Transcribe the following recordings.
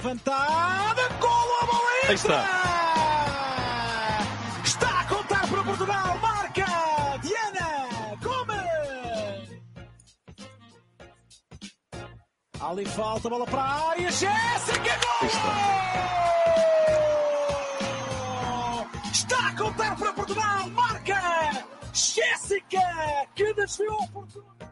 levantada, golo a bola Aí está. Está a contar para Portugal, marca Diana Gomes. Ali falta, bola para a área, Jéssica, gol! Está a contar para Portugal, marca Jéssica, que desviou Portugal.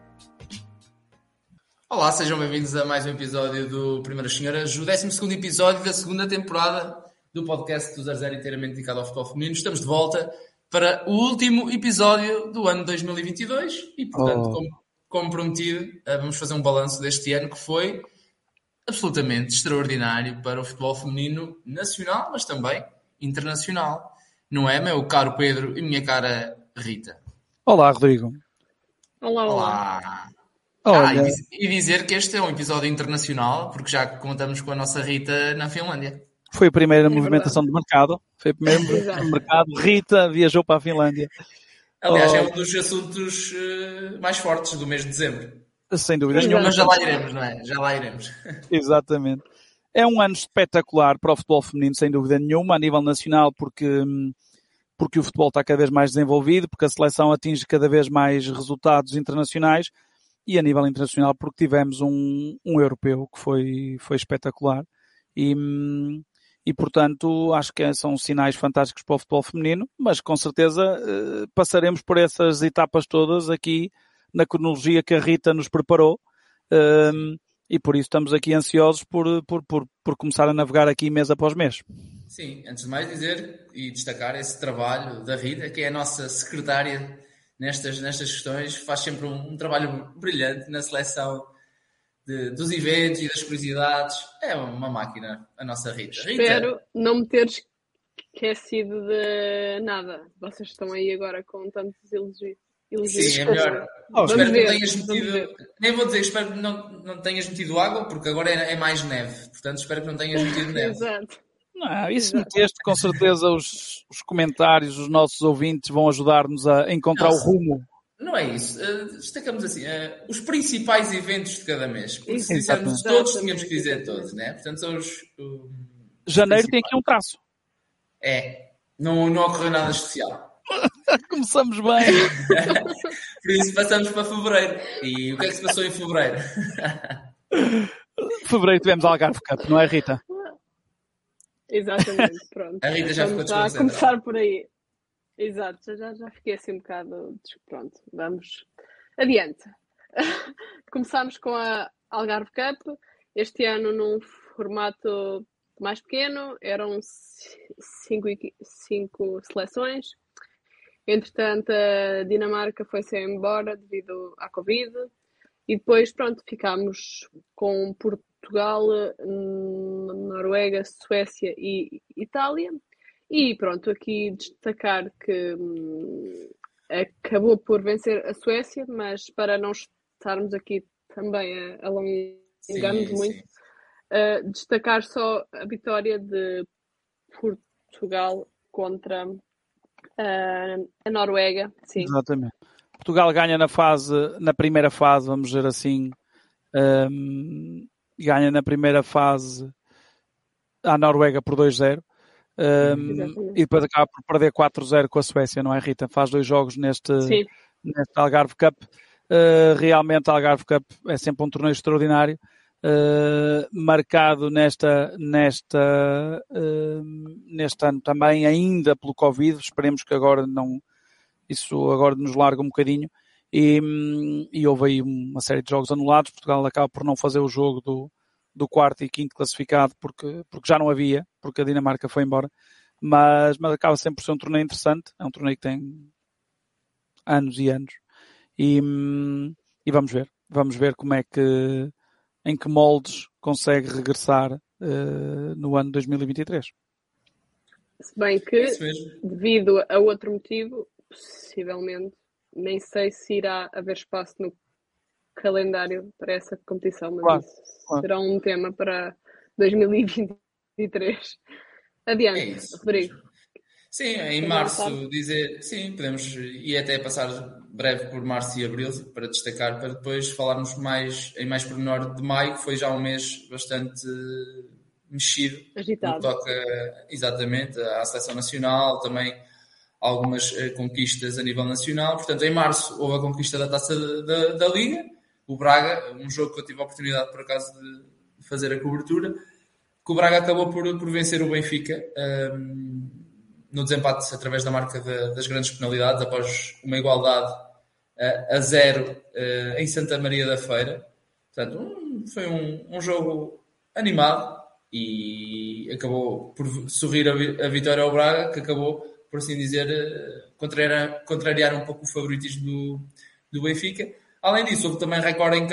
Olá, sejam bem-vindos a mais um episódio do Primeiras Senhoras, o 12 episódio da segunda temporada do podcast do 00 inteiramente dedicado ao futebol feminino. Estamos de volta para o último episódio do ano 2022 e, portanto, Oh. como, como prometido, eh, vamos fazer um balanço deste ano que foi absolutamente extraordinário para o futebol feminino nacional, mas também internacional. Não é, meu caro Pedro e minha cara Rita? Olá, Rodrigo. Olá, olá. Olá! Ah, Olha, e, diz- e dizer que este é um episódio internacional, porque já contamos com a nossa Rita na Finlândia. foi a primeira É movimentação de mercado. Foi a primeira movimentação de mercado. Rita viajou para a Finlândia. Aliás, Oh. é um dos assuntos eh, mais fortes do mês de dezembro. Sem dúvida nenhuma. Mas já lá iremos, não é? Já lá iremos. Exatamente. É um ano espetacular para o futebol feminino, sem dúvida nenhuma, a nível nacional, porque, hum, porque o futebol está cada vez mais desenvolvido, porque a seleção atinge cada vez mais resultados internacionais e a nível internacional porque tivemos um, um europeu que foi, foi espetacular e, hum, e portanto acho que são sinais fantásticos para o futebol feminino, mas com certeza eh, passaremos por essas etapas todas aqui na cronologia que a Rita nos preparou. Hum, e por isso estamos aqui ansiosos por, por, por, por começar a navegar aqui mês após mês. Sim, antes de mais dizer e destacar esse trabalho da Rita, que é a nossa secretária nestas, nestas questões, faz sempre um, um trabalho brilhante na seleção de- dos eventos e das curiosidades. É uma máquina, a nossa Rita. Rita, Espero não me teres esquecido de nada. Vocês estão aí agora com tantos elogios. elogios. Sim, é melhor. Vamos espero que ver, não tenhas metido. Nem vou dizer, espero que não, não tenhas metido água, porque agora é, é mais neve. Portanto, espero que não tenhas metido neve. Exato. Não, Exato. meteste, com certeza os, os comentários, os nossos ouvintes vão ajudar-nos a encontrar Nossa. o rumo. Não é isso. Eh, destacamos assim, eh, os principais eventos de cada mês. Porque se dissermos todos, tínhamos que dizer todos, né? Portanto, são os. Janeiro tem aqui um traço. É. Não, não ocorreu nada especial. Começamos bem. Por isso passamos para fevereiro. E o que é que se passou em fevereiro? Fevereiro tivemos Algarve Cup, não é, Rita? Exatamente, pronto. A Rita já ficou Vamos lá desconcentrada. começar por aí. Exato, já- já, já fiquei assim um bocado. Pronto, vamos adiante. Começámos com a Algarve Cup, este ano num formato mais pequeno, eram ci- cinco, cinco seleções. Entretanto, a Dinamarca foi-se embora devido à Covid. E depois, pronto, ficámos com Portugal, hum, Noruega, Suécia e Itália. E pronto, aqui destacar que hum, acabou por vencer a Suécia, mas para não estarmos aqui também a alongar-nos Sim, muito, uh, destacar só a vitória de Portugal contra uh, a Noruega. Sim, Exatamente. Portugal ganha na fase, na primeira fase, vamos dizer assim, hum, ganha na primeira fase a Noruega por 2-0. hum, Exatamente. e depois acaba por perder 4-0 com a Suécia, não é, Rita? Faz dois jogos neste, sim, neste Algarve Cup. Uh, realmente, a Algarve Cup é sempre um torneio extraordinário, uh, marcado nesta, nesta, uh, neste ano também, ainda pelo Covid. Esperemos que agora não, isso agora nos larga um bocadinho. E, e houve aí uma série de jogos anulados. Portugal acaba por não fazer o jogo do, do quarto e quinto classificado porque, porque já não havia, porque a Dinamarca foi embora. Mas, mas acaba sempre por ser um torneio interessante. É um torneio que tem anos e anos e, e vamos ver. Vamos ver como é que, em que moldes consegue regressar uh, no ano 2023. Se bem que, devido a outro motivo, possivelmente, nem sei se irá haver espaço no calendário para essa competição, mas claro, isso claro. será um tema para 2023. Adiante, é Rodrigo. Sim, em março dizer, sim, podemos e até passar breve por março e abril para destacar, para depois falarmos mais em mais pormenor de maio, que foi já um mês bastante mexido. Agitado. toca exatamente à seleção nacional, também algumas eh, conquistas a nível nacional. Portanto, em março houve a conquista da taça da, da, Liga, o Braga, um jogo que eu tive a oportunidade por acaso de fazer a cobertura, que o Braga acabou por, por vencer o Benfica. Um, no desempate através da marca de, das grandes penalidades, após uma igualdade uh, a zero uh, em Santa Maria da Feira. Portanto, um, foi um, um, jogo animado e acabou por sorrir a, a, vitória ao Braga, que acabou, por assim dizer, uh, contrariar, contrariar um pouco o favoritismo do, do Benfica. Além disso, houve também recorde em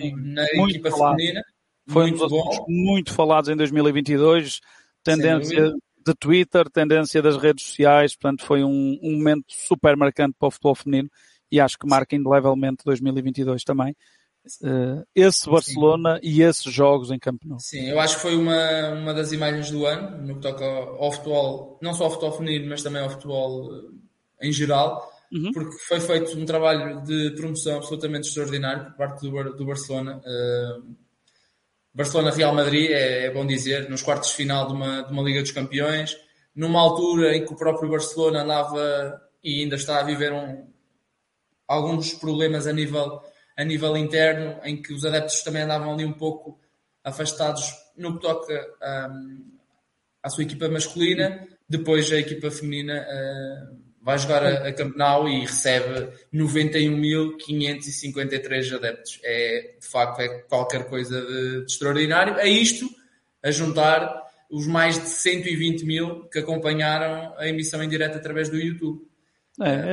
Sim, na equipa falado. feminina. Foi muito um dos bom. muito falados em 2022. Tendência de Twitter, tendência das redes sociais, portanto foi um, um, momento super marcante para o futebol feminino e acho que marca indelevelmente 2022 também. Uh, esse Barcelona Sim. e esses jogos em Camp Nou. Sim, eu acho que foi uma, uma das imagens do ano no que toca ao, ao futebol, não só ao futebol feminino, mas também ao futebol eh, em geral, uhum. porque foi feito um trabalho de promoção absolutamente extraordinário por parte do, do Barcelona. Uh, Barcelona-Real Madrid, é, é, bom dizer, nos quartos de final de uma, de uma Liga dos Campeões, numa altura em que o próprio Barcelona andava e ainda está a viver um, alguns problemas a nível, a nível interno, em que os adeptos também andavam ali um pouco afastados no que toca um, à sua equipa masculina. Depois a equipa feminina uh, vai jogar a, a e recebe 91.553 adeptos. É, de facto, é qualquer coisa de, de extraordinário. A isto, a juntar os mais de 120 mil que acompanharam a emissão em direto através do YouTube. É, é,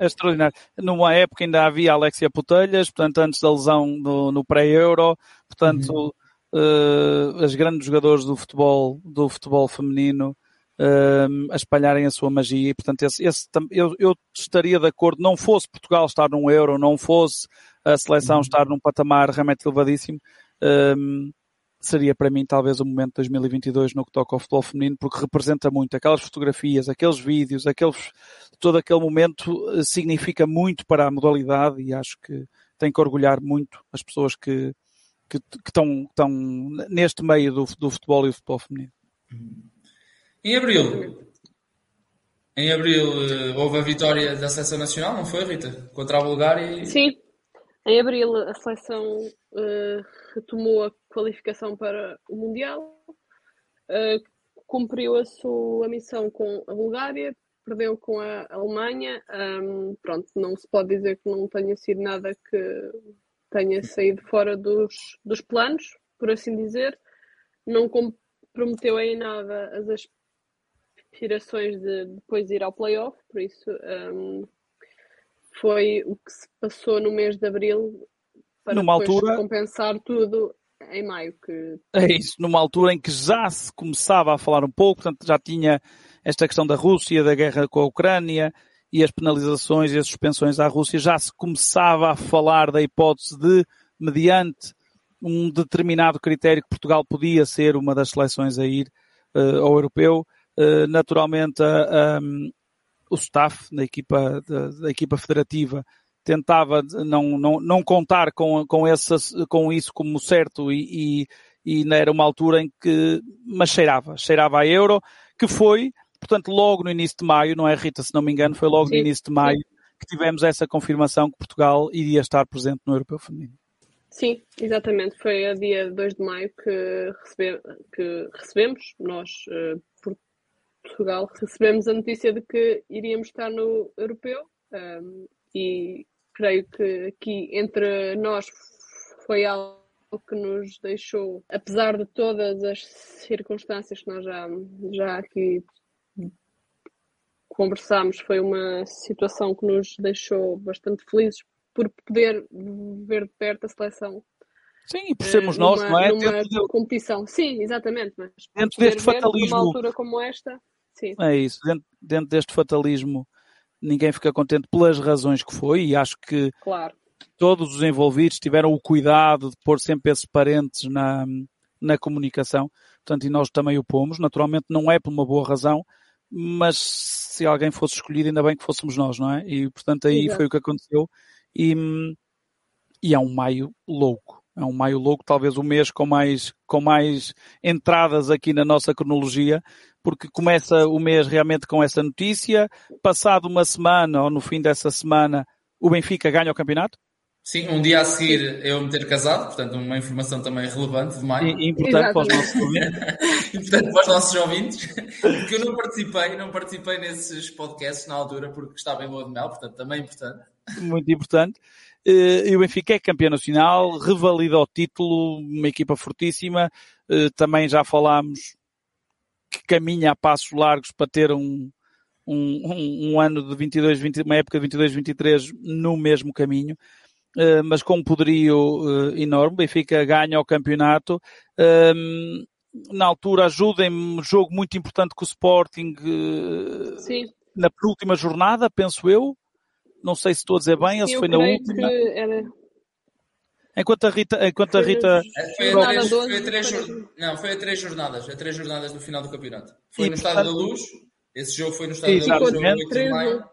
é, extraordinário. Numa época ainda havia Alexia Putelhas, portanto, antes da lesão no, no pré-euro, portanto, uhum. uh, as grandes jogadores do futebol, do futebol feminino uh, a espalharem a sua magia e, portanto, esse, esse, eu, eu, estaria de acordo, não fosse Portugal estar num euro, não fosse a seleção uhum. estar num patamar realmente elevadíssimo, um, seria para mim talvez o momento de 2022 no que toca ao futebol feminino, porque representa muito aquelas fotografias, aqueles vídeos, aqueles, todo aquele momento eh, significa muito para a modalidade e acho que tem que orgulhar muito as pessoas que, que, que estão, estão neste meio do, do futebol e do futebol feminino. Em abril, em abril eh, houve a vitória da seleção nacional, não foi, Rita? Contra a Bulgária e... Sim, em abril a seleção uh, retomou a qualificação para o Mundial, uh, cumpriu a sua missão com a Bulgária, perdeu com a Alemanha. Um, pronto, não se pode dizer que não tenha sido nada que tenha saído fora dos, dos planos, por assim dizer. Não comprometeu em nada as aspirações de depois ir ao playoff, por isso um, foi o que se passou no mês de abril para numa altura compensar tudo em maio. Que... É isso, numa altura em que já se começava a falar um pouco, portanto já tinha esta questão da Rússia, da guerra com a Ucrânia e as penalizações e as suspensões à Rússia, já se começava a falar da hipótese de, mediante um determinado critério, que Portugal podia ser uma das seleções a ir uh, ao europeu. Eh, naturalmente a, a, o staff da equipa, da, da, equipa federativa tentava não, não, não contar com, com, com isso como certo e, e, e era uma altura em que, mas cheirava, cheirava a euro, que foi, portanto, logo no início de maio, não é Rita, se não me engano, foi logo sim, no início de maio sim. que tivemos essa confirmação que Portugal iria estar presente no Europeu Feminino. Sim, exatamente. Foi a dia 2 de maio que, recebe, que recebemos, nós, uh, Portugal, recebemos a notícia de que iríamos estar no europeu um, e creio que aqui entre nós foi algo que nos deixou, apesar de todas as circunstâncias que nós já, já aqui conversámos, foi uma situação que nos deixou bastante felizes por poder ver de perto a seleção. Sim, e por sermos nós, numa, não é? Numa Dentro, de, competição. Sim, exatamente. Mas dentro deste ver fatalismo. Numa altura como esta, sim. É isso, dentro, dentro deste fatalismo, ninguém fica contente pelas razões que foi, e acho que Claro. todos os envolvidos tiveram o cuidado de pôr sempre esses parentes na, na comunicação, portanto, e nós também o pomos. Naturalmente, não é por uma boa razão, mas se alguém fosse escolhido, ainda bem que fôssemos nós, não é? E, portanto, aí Exato. foi o que aconteceu. E, e é um maio louco. É um maio louco, talvez o mês com mais, com mais entradas aqui na nossa cronologia, porque começa o mês realmente com essa notícia. Passado uma semana, ou no fim dessa semana, o Benfica ganha o campeonato. Sim, um dia a seguir eu me ter casado, portanto, uma informação também relevante de maio. E, importante para os nossos ouvintes. importante para os nossos ouvintes, porque eu não participei, não participei nesses podcasts na altura porque estava em lua de mel, portanto, também importante. Muito importante. E o Benfica é campeão nacional, revalida o título, uma equipa fortíssima. Também já falámos que caminha a passos largos para ter um, um, um ano de 22, 20, uma época de 22, 23 no mesmo caminho. Uh, mas com um poderio uh, enorme. Benfica ganha o campeonato. Uh, na altura, ajudem-me, jogo muito importante com o Sporting Sim. na penúltima jornada, penso eu. Não sei se estou a dizer bem, ou se foi na última. Era... Enquanto a Rita. Enquanto a Rita... Foi a três, foi a três, não, foi a três jornadas, a três jornadas do final do campeonato. Foi e, no Estádio portanto... da Luz, esse jogo foi no Estádio da Luz, jogo 8 de maio.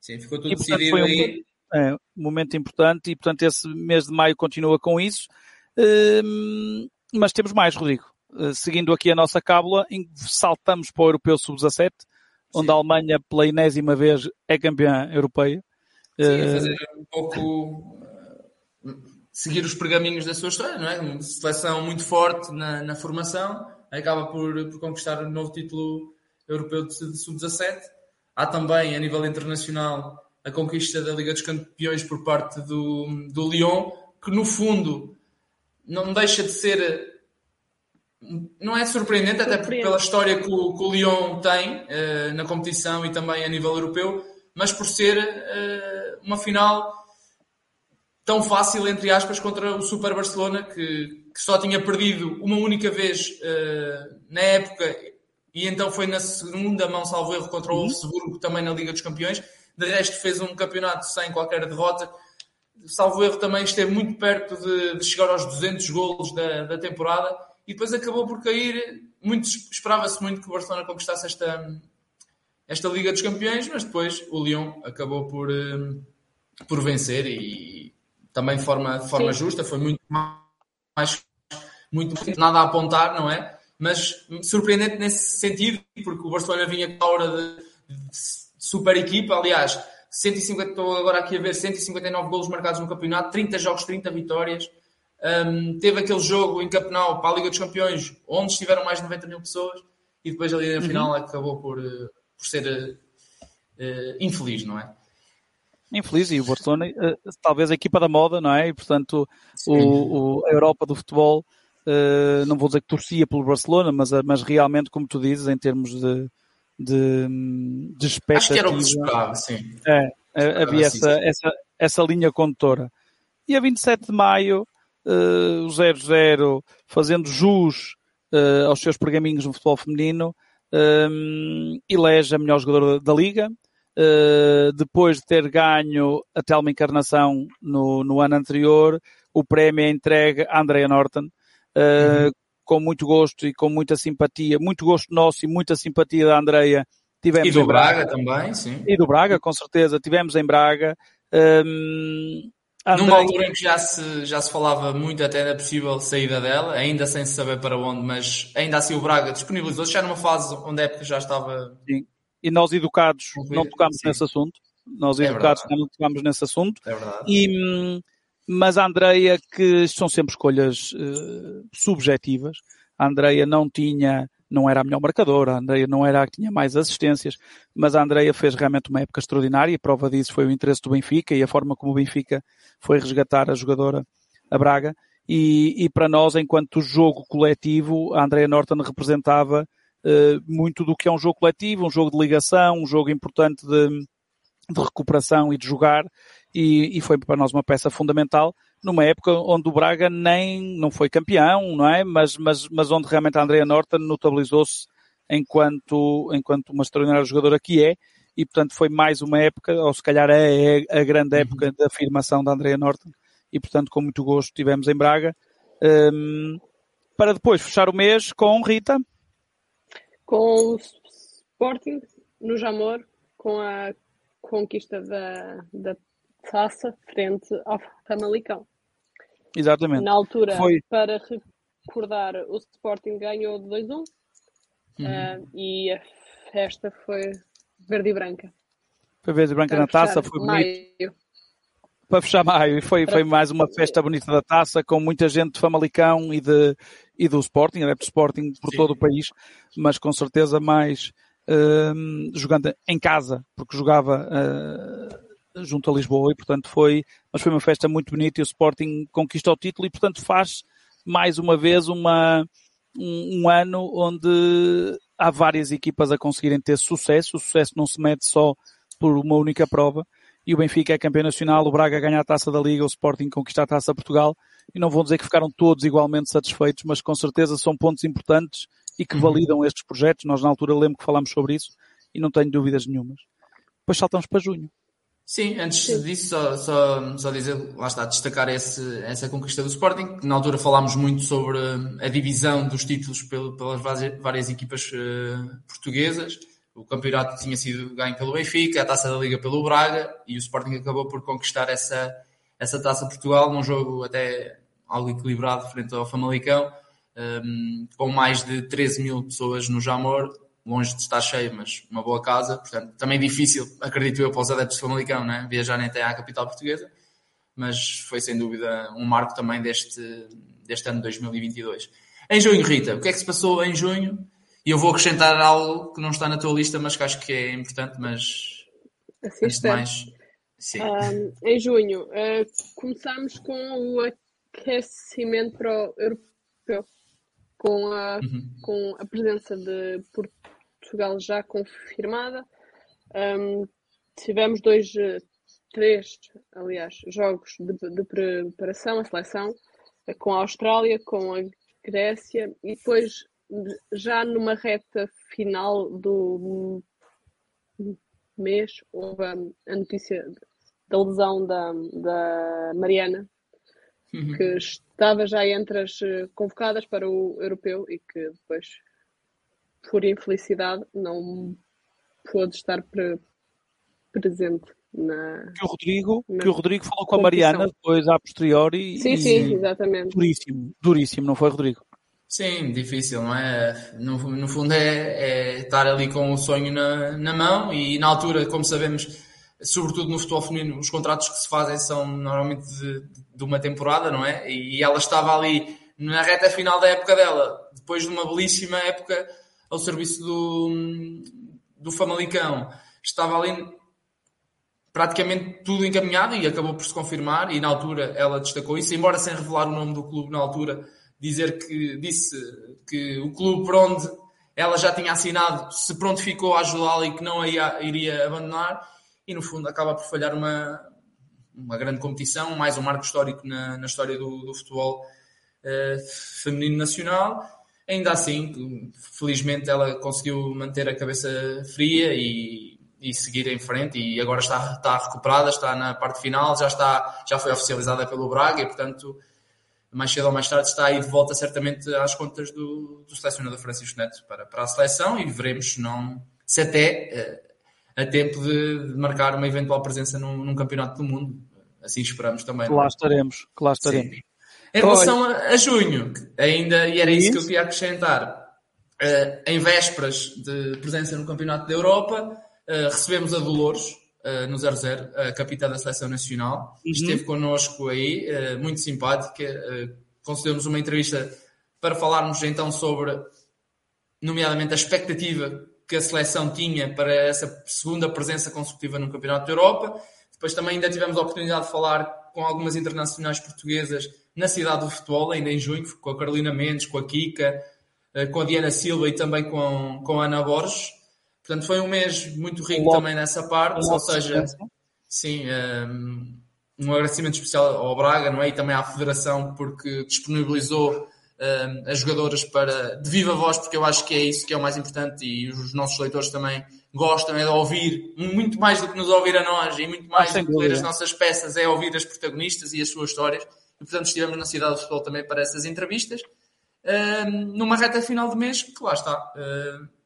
Sim, ficou tudo e, portanto, decidido um aí. É, um momento importante e, portanto, esse mês de maio continua com isso. Uh, mas temos mais, Rodrigo. Uh, seguindo aqui a nossa cábula, saltamos para o Europeu Sub-17, onde a Alemanha, pela enésima vez, é campeã europeia. Sim, uh, fazer um pouco. Seguir os pergaminhos da sua história, não é? Uma seleção muito forte na, na formação, acaba por, por conquistar um novo título europeu de, de Sub-17. Há também, a nível internacional, a conquista da Liga dos Campeões por parte do, do Lyon, que no fundo não deixa de ser. Não é surpreendente, até porque pela história que o, que o Lyon tem uh, na competição e também a nível europeu, mas por ser uh, uma final tão fácil, entre aspas, contra o Super Barcelona, que, que só tinha perdido uma única vez uh, na época e então foi na segunda mão, salvo erro, contra o Wolfsburgo, também na Liga dos Campeões de resto fez um campeonato sem qualquer derrota. Salvo erro também esteve muito perto de, de chegar aos 200 golos da, da, temporada e depois acabou por cair. Muito, Esperava-se muito que o Barcelona conquistasse esta, esta Liga dos Campeões, mas depois o Lyon acabou por, por vencer e também de forma, de forma justa. Foi muito mais, muito nada a apontar, não é? Mas surpreendente nesse sentido, porque o Barcelona vinha com a hora de, de super equipa, aliás, 150, estou agora aqui a ver 159 golos marcados no campeonato, 30 jogos, 30 vitórias. Um, teve aquele jogo em Campeonato para a Liga dos Campeões, onde estiveram mais de 90 mil pessoas, e depois ali na final uhum. acabou por, por ser uh, infeliz, não é? Infeliz, e o Barcelona, uh, talvez a equipa da moda, não é? E portanto, o, o, a Europa do futebol, uh, não vou dizer que torcia pelo Barcelona, mas, mas realmente, como tu dizes, em termos de, de, de expectativa. Acho que era o que esperava, sim. É, havia essa, essa, essa linha condutora. E a 27 de maio, uh, o 0-0 fazendo jus uh, aos seus pergaminhos no futebol feminino, um, elege a melhor jogadora da, da Liga. Uh, depois de ter ganho a Telma Encarnação no, no ano anterior, o prémio é entregue a Andrea Norton, uhum com muito gosto e com muita simpatia, muito gosto nosso e muita simpatia da Andreia. Tivemos e do Braga, Braga, também, sim. E do Braga, com certeza. Tivemos em Braga. Um, Andrei... Numa altura em que já se, já se falava muito até da possível saída dela, ainda sem saber para onde, mas ainda assim o Braga disponibilizou-se já numa fase onde a época já estava. Sim. E nós educados não tocámos sim. nesse assunto. Nós educados é não tocámos nesse assunto. É verdade. E, mas a Andreia, que são sempre escolhas uh, subjetivas, a Andreia não tinha, não era a melhor marcadora, a Andreia não era a que tinha mais assistências, mas a Andreia fez realmente uma época extraordinária e prova disso foi o interesse do Benfica e a forma como o Benfica foi resgatar a jogadora, a Braga. E, e para nós, enquanto jogo coletivo, a Andrea Norton representava muito do que é um jogo coletivo, um jogo de ligação, um jogo importante de, de recuperação e de jogar, e, e, foi para nós uma peça fundamental numa época onde o Braga nem não foi campeão, não é? Mas, mas, mas onde realmente a Andrea Norton notabilizou-se enquanto, enquanto uma extraordinária jogadora que é, e portanto foi mais uma época, ou se calhar é, é a grande uhum. época da afirmação da Andrea Norton, e portanto com muito gosto tivemos em Braga. Um, para depois fechar o mês com Rita. Com o Sporting no Jamor, com a conquista da, da taça frente ao Famalicão. Exatamente. Na altura, Foi... para recordar, o Sporting ganhou de 2-1 uhum. uh, e a festa foi verde e branca. Foi verde e branca na taça, foi bonito. Maio. Para fechar maio, e foi, foi mais uma festa bonita da taça, com muita gente de Famalicão e, de, e do Sporting, adepto Sporting por Sim. todo o país, mas com certeza mais uh, jogando em casa, porque jogava uh, junto a Lisboa e portanto foi, mas foi uma festa muito bonita e o Sporting conquista o título e portanto faz mais uma vez uma, um, um ano onde há várias equipas a conseguirem ter sucesso. O sucesso não se mede só por uma única prova. E o Benfica é campeão nacional, o Braga ganha a taça da Liga, o Sporting conquista a taça Portugal. E não vou dizer que ficaram todos igualmente satisfeitos, mas com certeza são pontos importantes e que uhum. validam estes projetos. Nós na altura lembro que falámos sobre isso e não tenho dúvidas nenhumas. Depois saltamos para junho. Sim, antes Sim. disso, só, só, só, dizer, lá está, destacar esse, essa conquista do Sporting. Na altura falámos muito sobre a divisão dos títulos pelas várias equipas uh, portuguesas. O campeonato tinha sido ganho pelo Benfica, a taça da Liga pelo Braga e o Sporting acabou por conquistar essa, essa taça Portugal num jogo até algo equilibrado frente ao Famalicão, um, ehm, com mais de 13 mil pessoas no Jamor longe de estar cheio, mas uma boa casa. Portanto, também difícil, acredito eu, para os adeptos de Famalicão, né? viajarem até à capital portuguesa. Mas foi sem dúvida um marco também deste, deste ano de 2022. Em junho, Rita, o que é que se passou em junho? E eu vou acrescentar algo que não está na tua lista, mas que acho que é importante, mas de mais. Sim. Um, em junho, uh, começámos com o aquecimento para o europeu, com a, uhum. com a presença de Portugal já confirmada. Um, tivemos dois, três, aliás, jogos de, de preparação, a seleção, com a Austrália, com a Grécia e depois já numa reta final do mês houve a notícia da lesão da, da Mariana, uhum. que estava já entre as convocadas para o europeu e que depois por infelicidade, não pôde estar pre presente na. Que o Rodrigo, que o Rodrigo falou com a Mariana depois a posteriori. Sim, e... sim, exatamente. Duríssimo, duríssimo, não foi, Rodrigo? Sim, difícil, não é? No, no fundo é, é, estar ali com o sonho na, na mão e na altura, como sabemos, sobretudo no futebol feminino, os contratos que se fazem são normalmente de, de uma temporada, não é? E ela estava ali na reta final da época dela, depois de uma belíssima época ao serviço do, do Famalicão. Estava ali praticamente tudo encaminhado e acabou por se confirmar e na altura ela destacou isso, embora sem revelar o nome do clube na altura, dizer que disse que o clube por onde ela já tinha assinado se prontificou a ajudá-la e que não a ia, iria abandonar. E no fundo acaba por falhar uma, uma grande competição, mais um marco histórico na, na história do, do futebol uh, feminino nacional. Ainda assim, felizmente ela conseguiu manter a cabeça fria e, e seguir em frente e agora está, está recuperada, está na parte final, já, está, já foi oficializada pelo Braga e, portanto, mais cedo ou mais tarde está aí de volta certamente às contas do, do selecionador Francisco Neto para, para a seleção e veremos se, não, se até uh, a tempo de, de, marcar uma eventual presença num, num, campeonato do mundo. Assim esperamos também. Que lá estaremos, que lá estaremos. Sim. Em relação a, a, junho, ainda, e era isso que eu queria acrescentar, uh, em vésperas de presença no Campeonato da Europa, uh, recebemos a Dolores uh, no 00, a capitã da Seleção Nacional. Uhum. Esteve connosco aí, muito simpática, concedeu-nos uma entrevista para falarmos então sobre, nomeadamente, a expectativa que a seleção tinha para essa segunda presença consecutiva no Campeonato da Europa. Depois também ainda tivemos a oportunidade de falar com algumas internacionais portuguesas na cidade do futebol, ainda em junho, com a Carolina Mendes, com a Kika, com a Diana Silva e também com, com a Ana Borges. Portanto, foi um mês muito rico também nessa parte, ou seja, sim, um, um agradecimento especial ao Braga não é? e também à Federação porque disponibilizou um, as jogadoras para de viva voz, porque eu acho que é isso que é o mais importante e os nossos leitores também gostam é de ouvir, muito mais do que nos ouvir a nós e muito mais ah, do que ler as nossas peças, é ouvir as protagonistas e as suas histórias. E, portanto, estivemos na Cidade do Futebol também para essas entrevistas, um, numa reta final de mês, que lá está. Uh,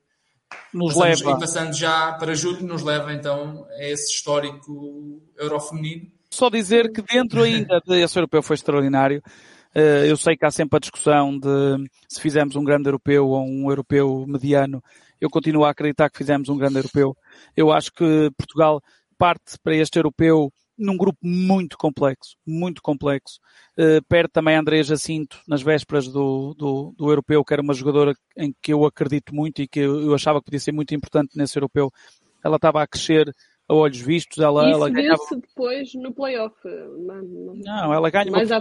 nos leva. E passando já para julho, nos leva então a esse histórico eurofeminino. Só dizer que dentro ainda desse europeu foi extraordinário. Eh, eu sei que há sempre a discussão de se fizemos um grande europeu ou um europeu mediano. Eu continuo a acreditar que fizemos um grande europeu. Eu acho que Portugal parte para este europeu num grupo muito complexo, muito complexo. Uh, perde também a Andrea Jacinto nas vésperas do, do, do, europeu, que era uma jogadora em que eu acredito muito e que eu achava que podia ser muito importante nesse europeu. Ela estava a crescer a olhos vistos. Ela, Isso ela ganhava... depois no playoff. Não, ela ganha mais uma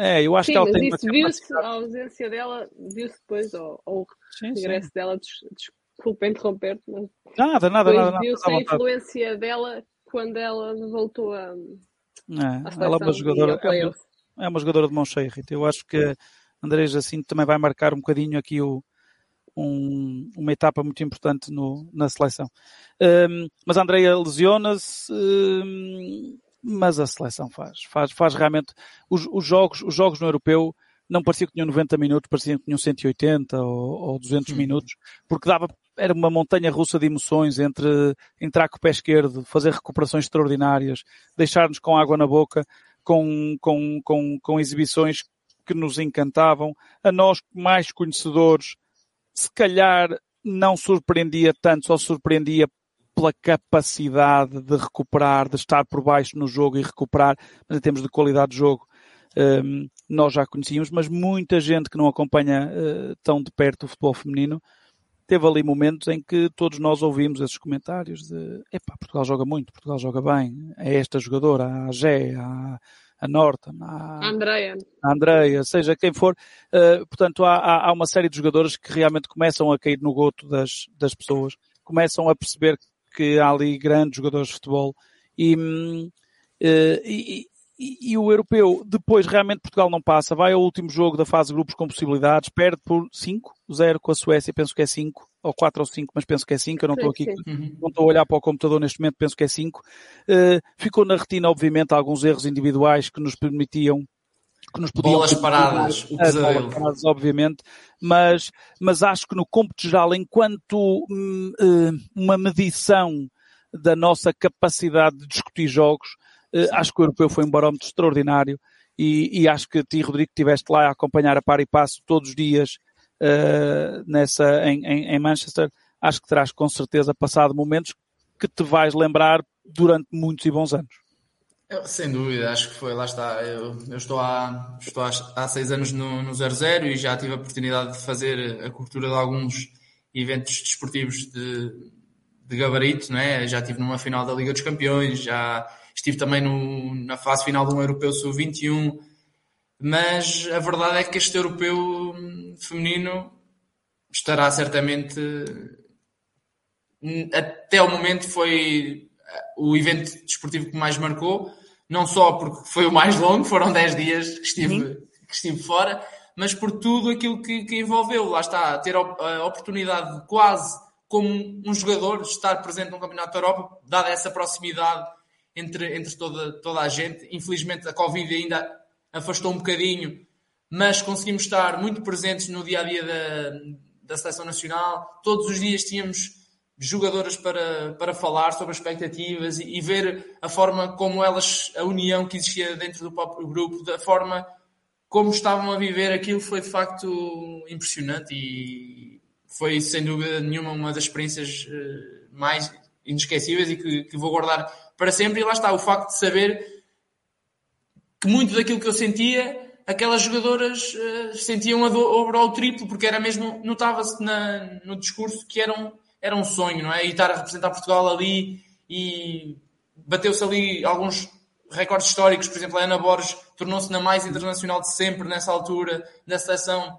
é, eu acho sim, que ela mas tem isso viu-se, a ausência dela, viu-se depois, ou, ou o regresso sim. dela, des, desculpa interromper-te, mas nada, nada, nada, viu-se a influência dela quando ela voltou a. É, ela é uma jogadora, é uma, é uma, jogadora de mão cheia, Rita. Eu acho que André Jacinto também vai marcar um bocadinho aqui o, um, uma etapa muito importante no, na seleção. Um, mas a Andrea lesiona-se. Um, mas a seleção faz, faz, faz realmente os, os, jogos, os jogos no europeu não parecia que tinham 90 minutos, parecia que tinham 180 ou, ou 200 hum. minutos, porque dava, era uma montanha russa de emoções entre entrar com o pé esquerdo, fazer recuperações extraordinárias, deixar-nos com água na boca, com, com, com, com exibições que nos encantavam, a nós mais conhecedores, se calhar não surpreendia tanto, só surpreendia pela capacidade de recuperar, de estar por baixo no jogo e recuperar, mas em termos de qualidade de jogo, um, nós já conhecíamos, mas muita gente que não acompanha uh, tão de perto o futebol feminino teve ali momentos em que todos nós ouvimos esses comentários de epá, Portugal joga muito, Portugal joga bem, é esta jogadora, a Gé, a, a Norton, a Andreia. a Andreia, seja quem for. Uh, portanto, há, há, uma série de jogadores que realmente começam a cair no goto das, das pessoas, começam a perceber que há ali grandes jogadores de futebol e, eh, e, e, e, o europeu, depois realmente Portugal não passa, vai ao último jogo da fase de grupos com possibilidades, perde por 5-0 com a Suécia, penso que é 5, ou 4 ou 5, mas penso que é 5, eu não estou aqui, uhum. não estou a olhar para o computador neste momento, penso que é 5. Uh, eh, ficou na retina, obviamente, alguns erros individuais que nos permitiam que nos podiam bolas paradas, o pesadelo. Paradas, obviamente, mas, mas acho que no cômputo geral, enquanto hum, hum, uma medição da nossa capacidade de discutir jogos, eh, acho que o europeu foi um barómetro extraordinário e, e, acho que ti, Rodrigo, estiveste lá a acompanhar a par e passo todos os dias uh, nessa, em, em, em Manchester, acho que terás com certeza passado momentos que te vais lembrar durante muitos e bons anos. Eu, sem dúvida, acho que foi, lá está. Eu, eu estou, há, estou há, há seis anos no, no 00 e já tive a oportunidade de fazer a cobertura de alguns eventos desportivos de, de gabarito, não é? Já estive numa final da Liga dos Campeões, já estive também no, na fase final de um Europeu Sub-21, mas a verdade é que este Europeu feminino estará certamente até o momento foi o evento desportivo que mais marcou, não só porque foi o mais longo, foram 10 dias que estive, que estive fora, mas por tudo aquilo que, que envolveu. Lá está, ter a oportunidade de quase como um jogador estar presente num Campeonato da Europa, dada essa proximidade entre, entre toda, toda a gente. Infelizmente a Covid ainda afastou um bocadinho, mas conseguimos estar muito presentes no dia a dia da, da seleção nacional. Todos os dias tínhamos jogadoras para, para falar sobre expectativas e, e, ver a forma como elas, a união que existia dentro do próprio grupo, da forma como estavam a viver aquilo foi de facto impressionante e foi sem dúvida nenhuma uma das experiências eh, mais inesquecíveis e que, que vou guardar para sempre. E lá está o facto de saber que muito daquilo que eu sentia aquelas jogadoras uh, sentiam a dobro ao triplo, porque era mesmo, notava-se no discurso que eram era um sonho, não é? E estar a representar Portugal ali e bateu-se ali alguns recordes históricos, por exemplo, a Ana Borges tornou-se na mais internacional de sempre nessa altura, na seleção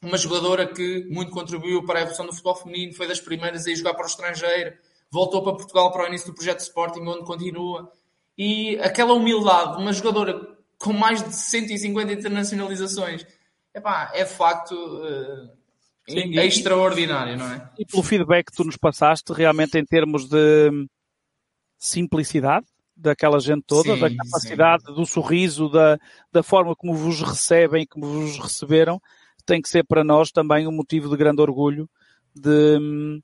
uma jogadora que muito contribuiu para a evolução do futebol feminino, foi das primeiras a ir jogar para o estrangeiro, voltou para Portugal para o início do projeto Sporting, onde continua. E aquela humildade, uma jogadora com mais de 150 internacionalizações, epá, é de facto uh, Sim, é extraordinário, não é? E pelo feedback que tu nos passaste, realmente em termos de simplicidade daquela gente toda, sim, da capacidade, sim. do sorriso, da, da forma como vos recebem, como vos receberam, tem que ser para nós também um motivo de grande orgulho de,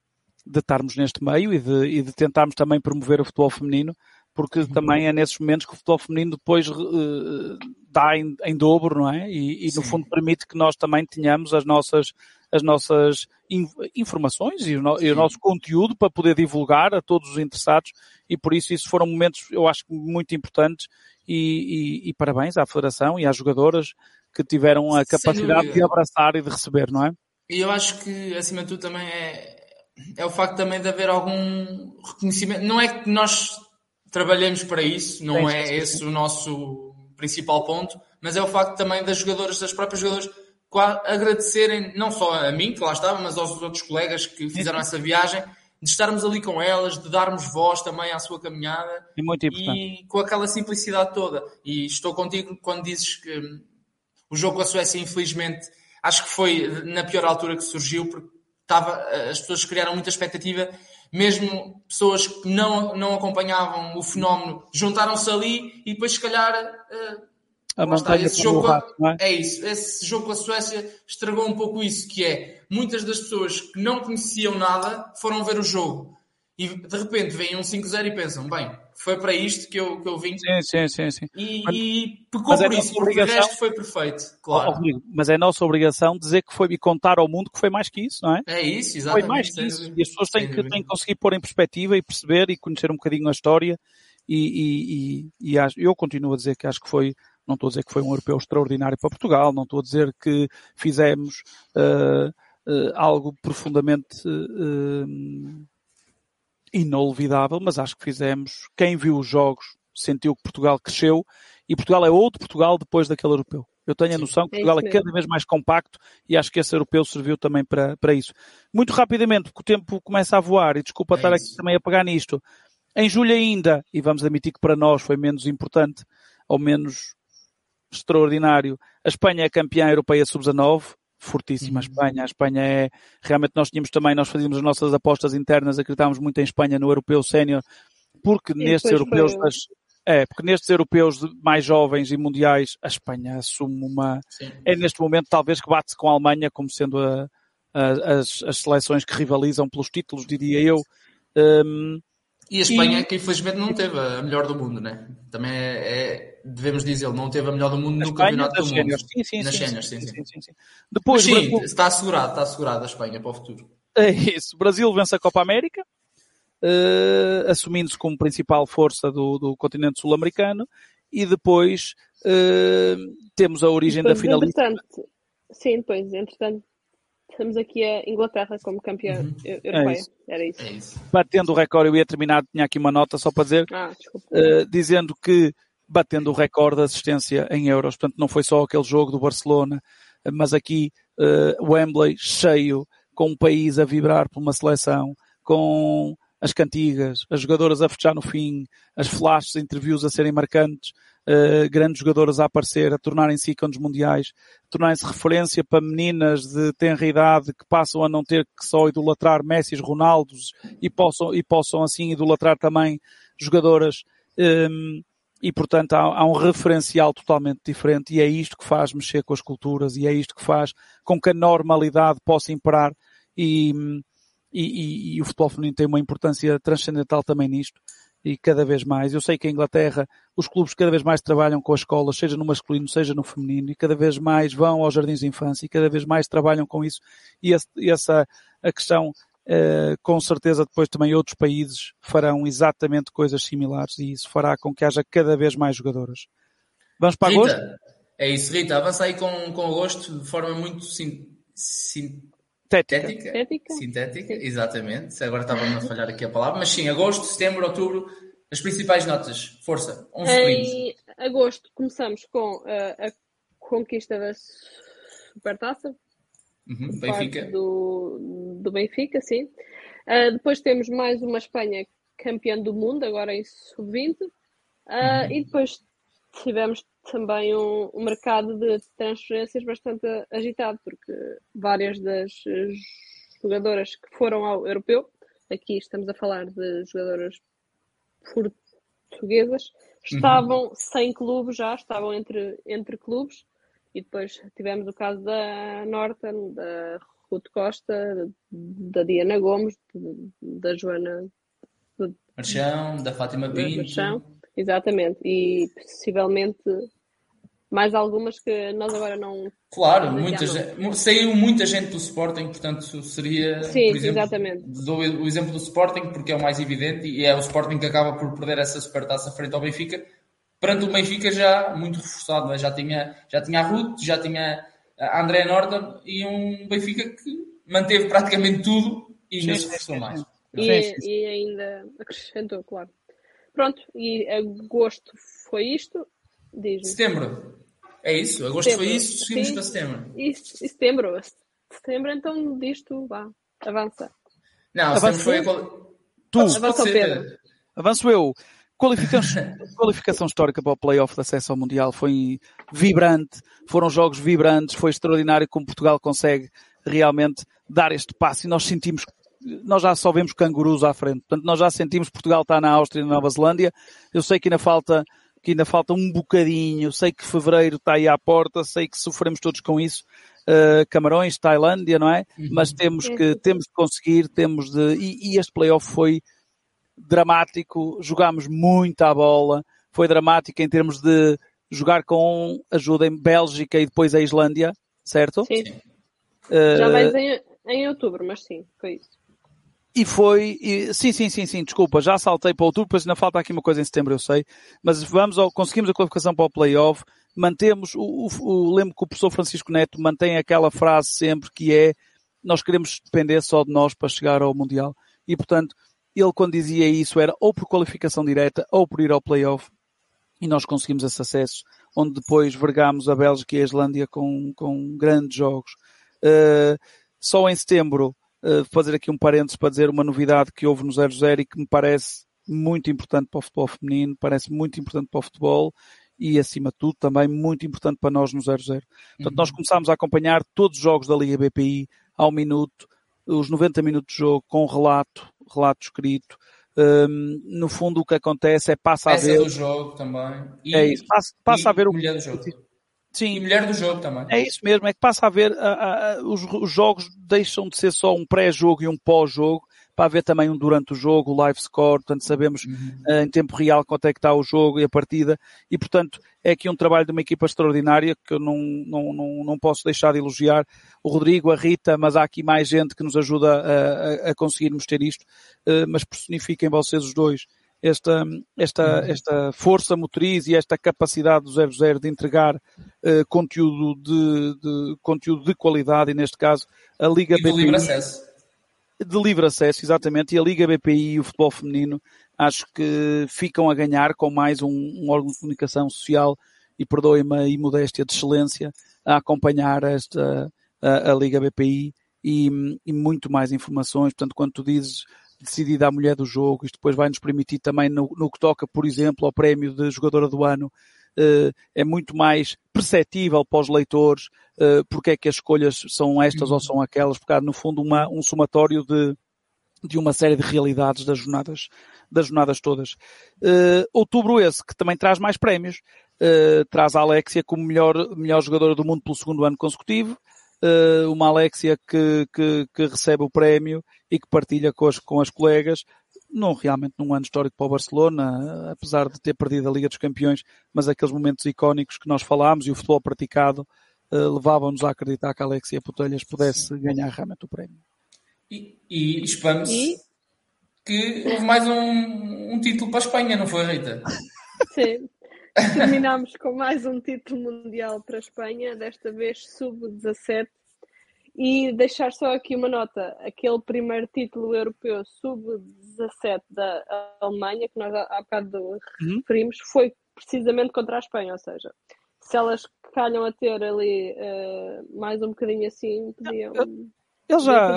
de estarmos neste meio e de, e de tentarmos também promover o futebol feminino, porque uhum. também é nesses momentos que o futebol feminino depois uh, dá em, em, dobro, não é? E, e no fundo permite que nós também tenhamos as nossas as nossas informações e o, no, e o, nosso conteúdo para poder divulgar a todos os interessados e por isso isso foram momentos, eu acho, muito importantes e, e, e parabéns à Federação e às jogadoras que tiveram a capacidade de abraçar e de receber, não é? E eu acho que, acima de tudo, também é, é o facto também de haver algum reconhecimento. Não é que nós trabalhemos para isso, não é, é esse o nosso principal ponto, mas é o facto também das jogadoras, das próprias jogadoras, agradecerem não só a mim, que lá estava, mas aos outros colegas que fizeram essa viagem, de estarmos ali com elas, de darmos voz também à sua caminhada. E muito importante. E com aquela simplicidade toda. E estou contigo quando dizes que hum, o jogo com a Suécia, infelizmente, acho que foi na pior altura que surgiu, porque estava, as pessoas criaram muita expectativa, mesmo pessoas que não, não acompanhavam o fenómeno juntaram-se ali e depois, se calhar, uh, a montanha esse jogo rato, é? é? isso. Esse jogo com a Suécia estragou um pouco isso, que é muitas das pessoas que não conheciam nada foram ver o jogo e de repente vêm um 5-0 e pensam, bem, foi para isto que eu, que eu vim. Sim, sim, sim. sim. E, mas, e pecou por é isso, porque o resto foi perfeito, claro. Oh, mas é nossa obrigação dizer que foi e contar ao mundo que foi mais que isso, não é? É isso, exatamente. Foi mais que isso. E as pessoas têm que, têm que conseguir pôr em perspectiva e perceber e conhecer um bocadinho a história. E, e, e, e eu continuo a dizer que acho que foi não estou a dizer que foi um europeu extraordinário para Portugal, não estou a dizer que fizemos uh, uh, algo profundamente uh, inolvidável, mas acho que fizemos. Quem viu os jogos sentiu que Portugal cresceu e Portugal é outro Portugal depois daquele europeu. Eu tenho a noção que é Portugal é, cada vez mais compacto e acho que esse europeu serviu também para, para isso. Muito rapidamente, porque o tempo começa a voar e desculpa é estar aqui também a pegar nisto. Em julho ainda, e vamos admitir que para nós foi menos importante, ou menos extraordinário. A Espanha é campeã europeia sub-19, fortíssima a uhum. Espanha. A Espanha é, realmente nós tínhamos também, nós fazíamos as nossas apostas internas, acreditávamos muito em Espanha no europeu sénior, porque e nestes europeus das, é, porque nestes europeus mais jovens e mundiais, a Espanha assume uma, Sim. é neste momento talvez que bate-se com a Alemanha como sendo a, a, as, as seleções que rivalizam pelos títulos, diria eu. Um, e a Espanha, e... que infelizmente não teve a melhor do mundo, né? Também é, é devemos dizer, não teve a melhor do mundo no campeonato do mundo. Sim, sim, nas sim, sim, sim, sim, sim. Depois, sim, Brasil... está assegurado, está assegurado a Espanha para o futuro. É isso. Brasil vence a Copa América, uh, assumindo-se como principal força do, do continente sul-americano, e depois uh, temos a origem depois, da finalista. Sim, depois, entretanto, temos aqui a Inglaterra como campeã uhum. europeia. É isso. Era isso. É isso. Batendo o recorde, eu ia terminar, tinha aqui uma nota só para dizer, ah, uh, dizendo que batendo o recorde de assistência em euros, portanto não foi só aquele jogo do Barcelona, mas aqui uh, Wembley cheio, com um país a vibrar por uma seleção, com as cantigas, as jogadoras a fechar no fim, as flashes, interviews a serem marcantes, uh, grandes jogadoras a aparecer, a tornarem-se ícones mundiais, tornarem-se referência para meninas de tenra idade que passam a não ter que só idolatrar Messi, Ronaldos e possam, e possam assim idolatrar também jogadoras. Um, ehm, e portanto há, há, um referencial totalmente diferente e é isto que faz mexer com as culturas e é isto que faz com que a normalidade possa imperar e, e, e, e o futebol feminino tem uma importância transcendental também nisto e cada vez mais. Eu sei que em Inglaterra os clubes cada vez mais trabalham com as escolas, seja no masculino, seja no feminino, e cada vez mais vão aos jardins de infância e cada vez mais trabalham com isso. E essa a questão, eh, com certeza depois também outros países farão exatamente coisas similares e isso fará com que haja cada vez mais jogadoras. Vamos para Rita, agosto? É isso, Rita. Avança aí com, com agosto de forma muito sim, sim, Sintética. Sintética. Sintética, exatamente. Agora estava a falhar aqui a palavra, mas sim, agosto, setembro, outubro, as principais notas. Força, 11 Em agosto começamos com uh, a conquista da Supertaça. Uhum, Benfica. Do, do Benfica, sim. Uh, depois temos mais uma Espanha campeã do mundo, agora em sub-20. Uh, Uhum. E depois tivemos também um, um mercado de transferências bastante agitado, porque várias das eh, jogadoras que foram ao europeu, aqui estamos a falar de jogadoras portuguesas, estavam sem clube já, estavam entre, entre clubes, e depois tivemos o caso da Norton, da Ruth Costa, da Diana Gomes, da Joana Marchão, da Fátima Pinto. Marchão. Exatamente, e possivelmente mais algumas que nós agora não. Claro, não muita já não. gente, mu- saiu muita gente do Sporting, portanto seria, Sim, por exemplo, exatamente. dou o exemplo do Sporting porque é o mais evidente e é o Sporting que acaba por perder essa supertaça frente ao Benfica, perante o Benfica já muito reforçado, é? já tinha, já tinha a Ruth, já tinha a André Norton e um Benfica que manteve praticamente tudo e ainda se reforçou sim, mais. E, e ainda acrescentou, claro. Pronto, e agosto foi isto. Diz-me. Setembro, é isso, agosto foi Setembro, isso, seguimos sim. para setembro. E, e setembro? Setembro, então disto, vá, avança. Não, setembro foi. Tu, Avança pode o ser. Pedro. avanço eu. Qualificação, qualificação histórica para o playoff de acesso ao Mundial foi vibrante, foram jogos vibrantes, foi extraordinário como Portugal consegue realmente dar este passo e nós sentimos, nós já só vemos cangurus à frente, portanto nós já sentimos que Portugal está na Áustria e na Nova Zelândia, eu sei que ainda falta, que ainda falta um bocadinho, sei que fevereiro está aí à porta, sei que sofremos todos com isso, Uh, Camarões, Tailândia, não é? Mas temos Sim, que, temos de conseguir, temos de, e, e este playoff foi dramático, jogámos muito à bola, foi dramático em termos de jogar com ajuda em Bélgica e depois a Islândia, certo? Sim, Uh, já vais em, em outubro, mas sim, foi isso. E foi, e- sim, sim, sim, sim, desculpa, já saltei para outubro, depois ainda falta aqui uma coisa em setembro, eu sei, mas vamos ao, conseguimos a qualificação para o playoff, mantemos, o, o, o- lembro que o professor Francisco Neto mantém aquela frase sempre que é, nós queremos depender só de nós para chegar ao Mundial, e portanto, ele quando dizia isso era ou por qualificação direta ou por ir ao playoff, e nós conseguimos esse acesso, onde depois vergámos a Bélgica e a Islândia com, com grandes jogos. Uh, só em setembro, uh, fazer aqui um parênteses para dizer uma novidade que houve no 0-0 e que me parece muito importante para o futebol feminino, parece muito importante para o futebol e, acima de tudo, também muito importante para nós no 0-0. Portanto, nós começámos a acompanhar todos os jogos da Liga BPI ao minuto, os 90 minutos de jogo com relato, relato escrito. Um, no fundo, o que acontece é passa a ver. do jogo também. E, É isso, passa, passa a ver o mulher jogo. E Sim, mulher do jogo também. é isso mesmo, é que passa a ver, a- a- a- os, os jogos deixam de ser só um pré-jogo e um pós-jogo, para haver também um durante o jogo, o live score, portanto sabemos eh, em tempo real quanto é que está o jogo e a partida, e portanto é aqui um trabalho de uma equipa extraordinária que eu não, não, não, não posso deixar de elogiar, o Rodrigo, a Rita, mas há aqui mais gente que nos ajuda a, a, a conseguirmos ter isto, eh, mas personifiquem vocês os dois esta, esta, esta força motriz e esta capacidade do 00 de entregar eh, conteúdo, de, de- conteúdo de qualidade, e neste caso a Liga E do livre BPI, acesso. de livre acesso, exatamente, e a Liga BPI e o futebol feminino acho que ficam a ganhar com mais um, um órgão de comunicação social e perdoem-me a imodéstia de excelência a acompanhar esta, a, a Liga BPI e, e muito mais informações. Portanto, quando tu dizes decidida a mulher do jogo, isto depois vai nos permitir também no, no que toca, por exemplo, ao prémio de jogadora do ano, eh, é muito mais perceptível para os leitores eh, porque é que as escolhas são estas ou são aquelas, porque há no fundo uma, um somatório de, de uma série de realidades das jornadas, das jornadas todas. Eh, outubro esse, que também traz mais prémios, eh, traz a Alexia como melhor, melhor jogadora do mundo pelo segundo ano consecutivo, eh, uma Alexia que, que, que recebe o prémio e que partilha com as, com as colegas, não realmente num ano histórico para o Barcelona, apesar de ter perdido a Liga dos Campeões, mas aqueles momentos icónicos que nós falámos e o futebol praticado eh, levavam-nos a acreditar que a Alexia Putelhas pudesse ganhar realmente o prémio. E, e espamos E? que houve mais um, um título para a Espanha, não foi, Rita? Sim. Terminámos com mais um título mundial para a Espanha, desta vez sub-17. E deixar só aqui uma nota: aquele primeiro título europeu sub-17 da Alemanha, que nós há bocado referimos, foi precisamente contra a Espanha. Ou seja, se elas calham a ter ali uh, mais um bocadinho assim, podiam, Ele já,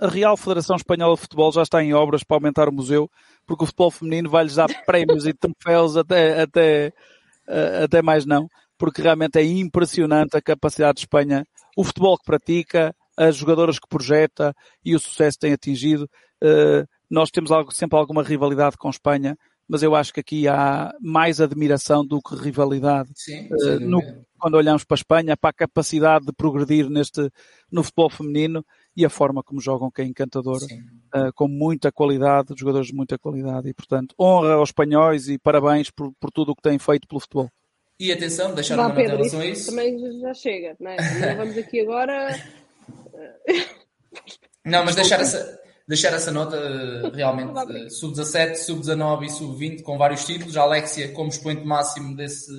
a Real Federação Espanhola de Futebol já está em obras para aumentar o museu, porque o futebol feminino vai-lhes dar prémios e troféus até, até, eh, até mais não, porque realmente é impressionante a capacidade de Espanha, o futebol que pratica, as jogadoras que projeta e o sucesso que tem atingido. Eh, nós temos sempre alguma rivalidade com Espanha, mas eu acho que aqui há mais admiração do que rivalidade. Sim, Eh, sem no- quando olhamos para a Espanha, para a capacidade de progredir neste, no futebol feminino e a forma como jogam, que é encantadora, Sim. eh, com muita qualidade, jogadores de muita qualidade. E, portanto, honra aos espanhóis e parabéns por, por tudo o que têm feito pelo futebol. E atenção, deixar Vá, uma nota em Pedro, relação a isso isso. também já chega, não é? Vamos aqui agora. Não, mas deixar essa, deixar essa nota eh, realmente Vá, Pedro. eh, sub-17, sub-19 e sub-20 com vários títulos. A Alexia como expoente máximo desse,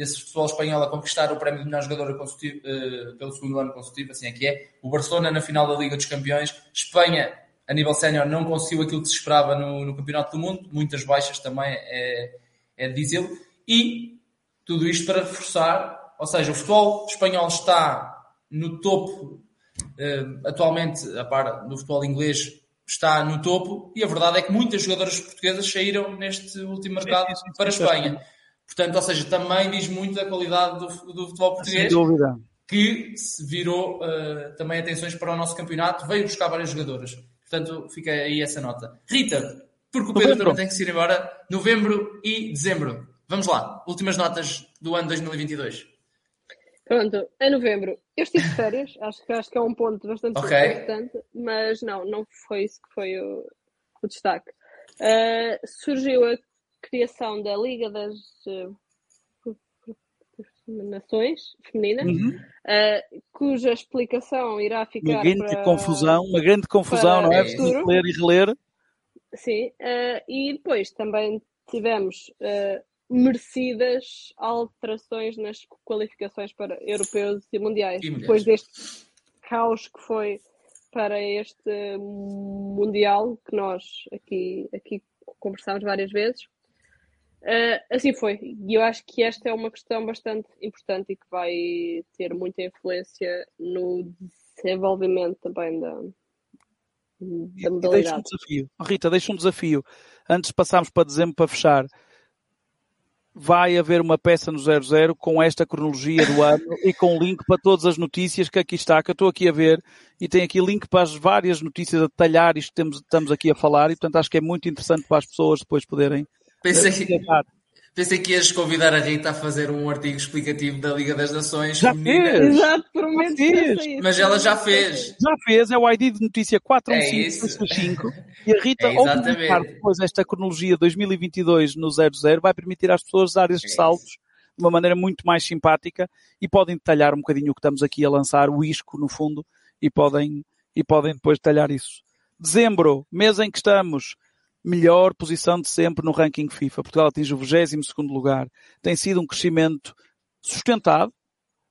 desse futebol espanhol a conquistar o prémio de melhor consecutivo, eh, pelo segundo ano consecutivo, assim é que é. O Barcelona na final da Liga dos Campeões. Espanha, a nível sénior, não conseguiu aquilo que se esperava no, no Campeonato do Mundo. Muitas baixas também, é, é de dizê-lo. E tudo isto para reforçar, ou seja, o futebol espanhol está no topo eh, atualmente, a par do futebol inglês, está no topo e a verdade é que muitas jogadoras portuguesas saíram neste último mercado para a Espanha. Portanto, ou seja, também diz muito da qualidade do, do futebol Sem português, dúvida. que se virou eh, também atenções para o nosso campeonato, veio buscar várias jogadoras. Portanto, fica aí essa nota. Rita, porque o Pedro também tem que se ir embora, novembro e dezembro. Vamos lá, últimas notas do ano 2022. Pronto, em novembro. Eu estive de férias, acho que, acho que é um ponto bastante Ok. importante, mas não, não foi isso que foi o, o destaque. Uh, surgiu a criação da Liga das uh, Nações Femininas, Uhum. uh, cuja explicação irá Uma ficar grande para... confusão, uma grande confusão, não é? Preciso futuro. ler e reler. Sim, uh, e depois também tivemos uh, merecidas alterações nas qualificações para europeus e mundiais. E mundiais. Depois deste caos que foi para este mundial, que nós aqui, aqui conversámos várias vezes. Uh, assim foi. E eu acho que esta é uma questão bastante importante e que vai ter muita influência no desenvolvimento também da, da E deixa um modalidade. desafio. Rita, deixa um desafio. Antes de passarmos para dezembro para fechar, vai haver uma peça no 00 com esta cronologia do ano e com link para todas as notícias que aqui está, que eu estou aqui a ver, e tem aqui link para as várias notícias a detalhar isto que temos, estamos aqui a falar, e portanto acho que é muito interessante para as pessoas depois poderem Pensei que, pensei que ias convidar a Rita a fazer um artigo explicativo da Liga das Nações Já feminina, fez? Exato, faça isso. mas ela já fez. Já fez, é o ID de notícia É isso. 415565 e a Rita, É ao publicar depois esta cronologia 2022 no 00, vai permitir às pessoas dar estes É saltos de uma maneira muito mais simpática e podem detalhar um bocadinho o que estamos aqui a lançar, o isco no fundo, e podem, e podem depois detalhar isso. Dezembro, mês em que estamos, melhor posição de sempre no ranking FIFA. Portugal atinge o 22 lugar. Tem sido um crescimento sustentado,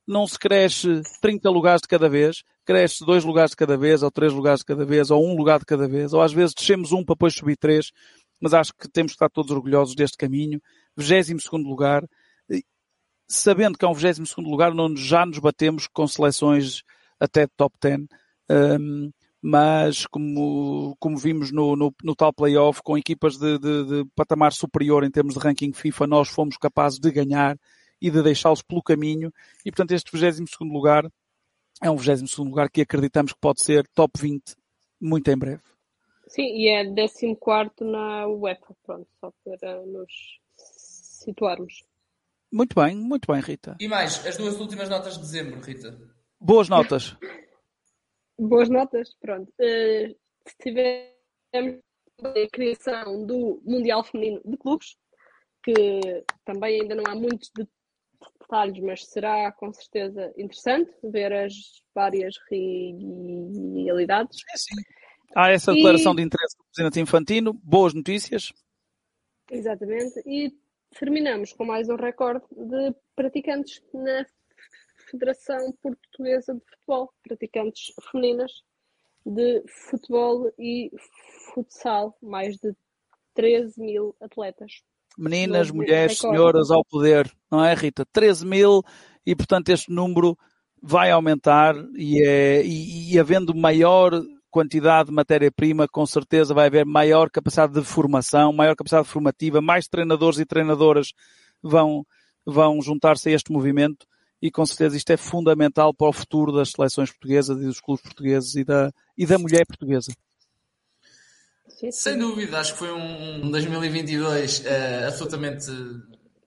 não se cresce 30 lugares de cada vez, cresce dois lugares de cada vez, ou três lugares de cada vez, ou um lugar de cada vez, ou às vezes descemos um para depois subir três, mas acho que temos que estar todos orgulhosos deste caminho. 22 lugar, sabendo que é um 22 lugar, não, já nos batemos com seleções até de top 10, um, mas como, como vimos no, no, no tal playoff, com equipas de, de, de patamar superior em termos de ranking FIFA, nós fomos capazes de ganhar e de deixá-los pelo caminho. E, portanto, este 22 lugar é um 22 lugar que acreditamos que pode ser top 20 muito em breve. Sim, e é 14 na UEFA, pronto, só para nos situarmos. Muito bem, muito bem, Rita. E mais, as duas últimas notas de dezembro, Rita. Boas notas. Boas notas, pronto. Uh, tivemos a criação do Mundial Feminino de Clubes, que também ainda não há muitos de- detalhes, mas será com certeza interessante ver as várias re- realidades. Há essa E- declaração de interesse do Presidente Infantino. Boas notícias. Exatamente. E terminamos com mais um recorde de praticantes na Federação Portuguesa de Futebol, praticantes femininas de futebol e futsal, mais de 13 mil atletas. Meninas, mulheres, recorde. senhoras ao poder, não é, Rita? 13 mil e portanto este número vai aumentar e, é, e, e havendo maior quantidade de matéria-prima, com certeza vai haver maior capacidade de formação, maior capacidade formativa, mais treinadores e treinadoras vão, vão juntar-se a este movimento e com certeza isto é fundamental para o futuro das seleções portuguesas e dos clubes portugueses e da, e da mulher portuguesa. Sem dúvida, acho que foi um 2022 uh, absolutamente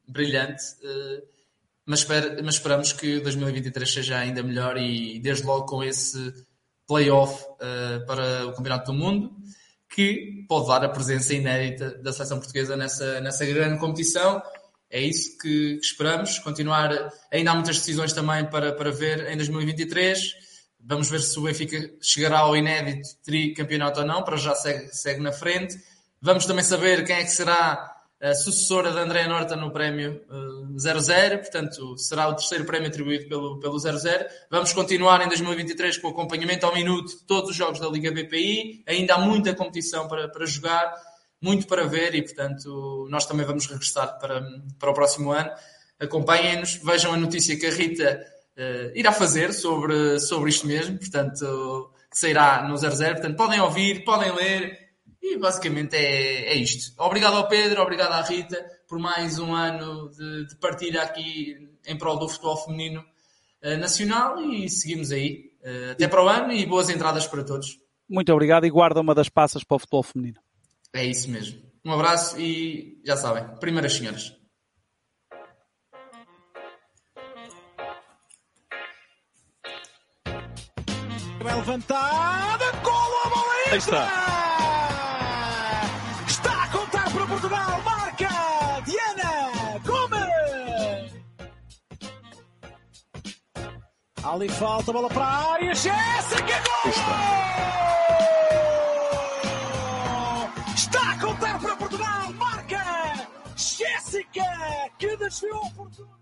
brilhante, uh, mas, esper, mas, esperamos que 2023 seja ainda melhor e desde logo com esse playoff uh, para o Campeonato do Mundo, que pode dar a presença inédita da seleção portuguesa nessa, nessa grande competição. É isso que, esperamos. Continuar, ainda há muitas decisões também para, para ver em 2023. Vamos ver se o Benfica chegará ao inédito tricampeonato ou não, para já segue, segue na frente. Vamos também saber quem é que será a sucessora de André Norta no prémio uh, 00, portanto, será o terceiro prémio atribuído pelo, pelo 00. Vamos continuar em 2023 com o acompanhamento ao minuto de todos os jogos da Liga BPI. Ainda há muita competição para, para jogar, muito para ver e, portanto, nós também vamos regressar para, para o próximo ano. Acompanhem-nos, vejam a notícia que a Rita uh, irá fazer sobre, sobre isto mesmo, portanto, que sairá no 00. Portanto, podem ouvir, podem ler e basicamente é, é isto. Obrigado ao Pedro, obrigado à Rita por mais um ano de, de partilha aqui em prol do futebol feminino uh, nacional e seguimos aí. Uh, até para o ano e boas entradas para todos. Muito obrigado e guarda uma das passas para o futebol feminino. É isso mesmo. Um abraço e já sabem, primeiras senhoras. Bem levantada, golo a bola Aí está. Está a contar para Portugal, marca Diana Gomes. Ali falta, bola para a área, Jéssica, gol! Contar para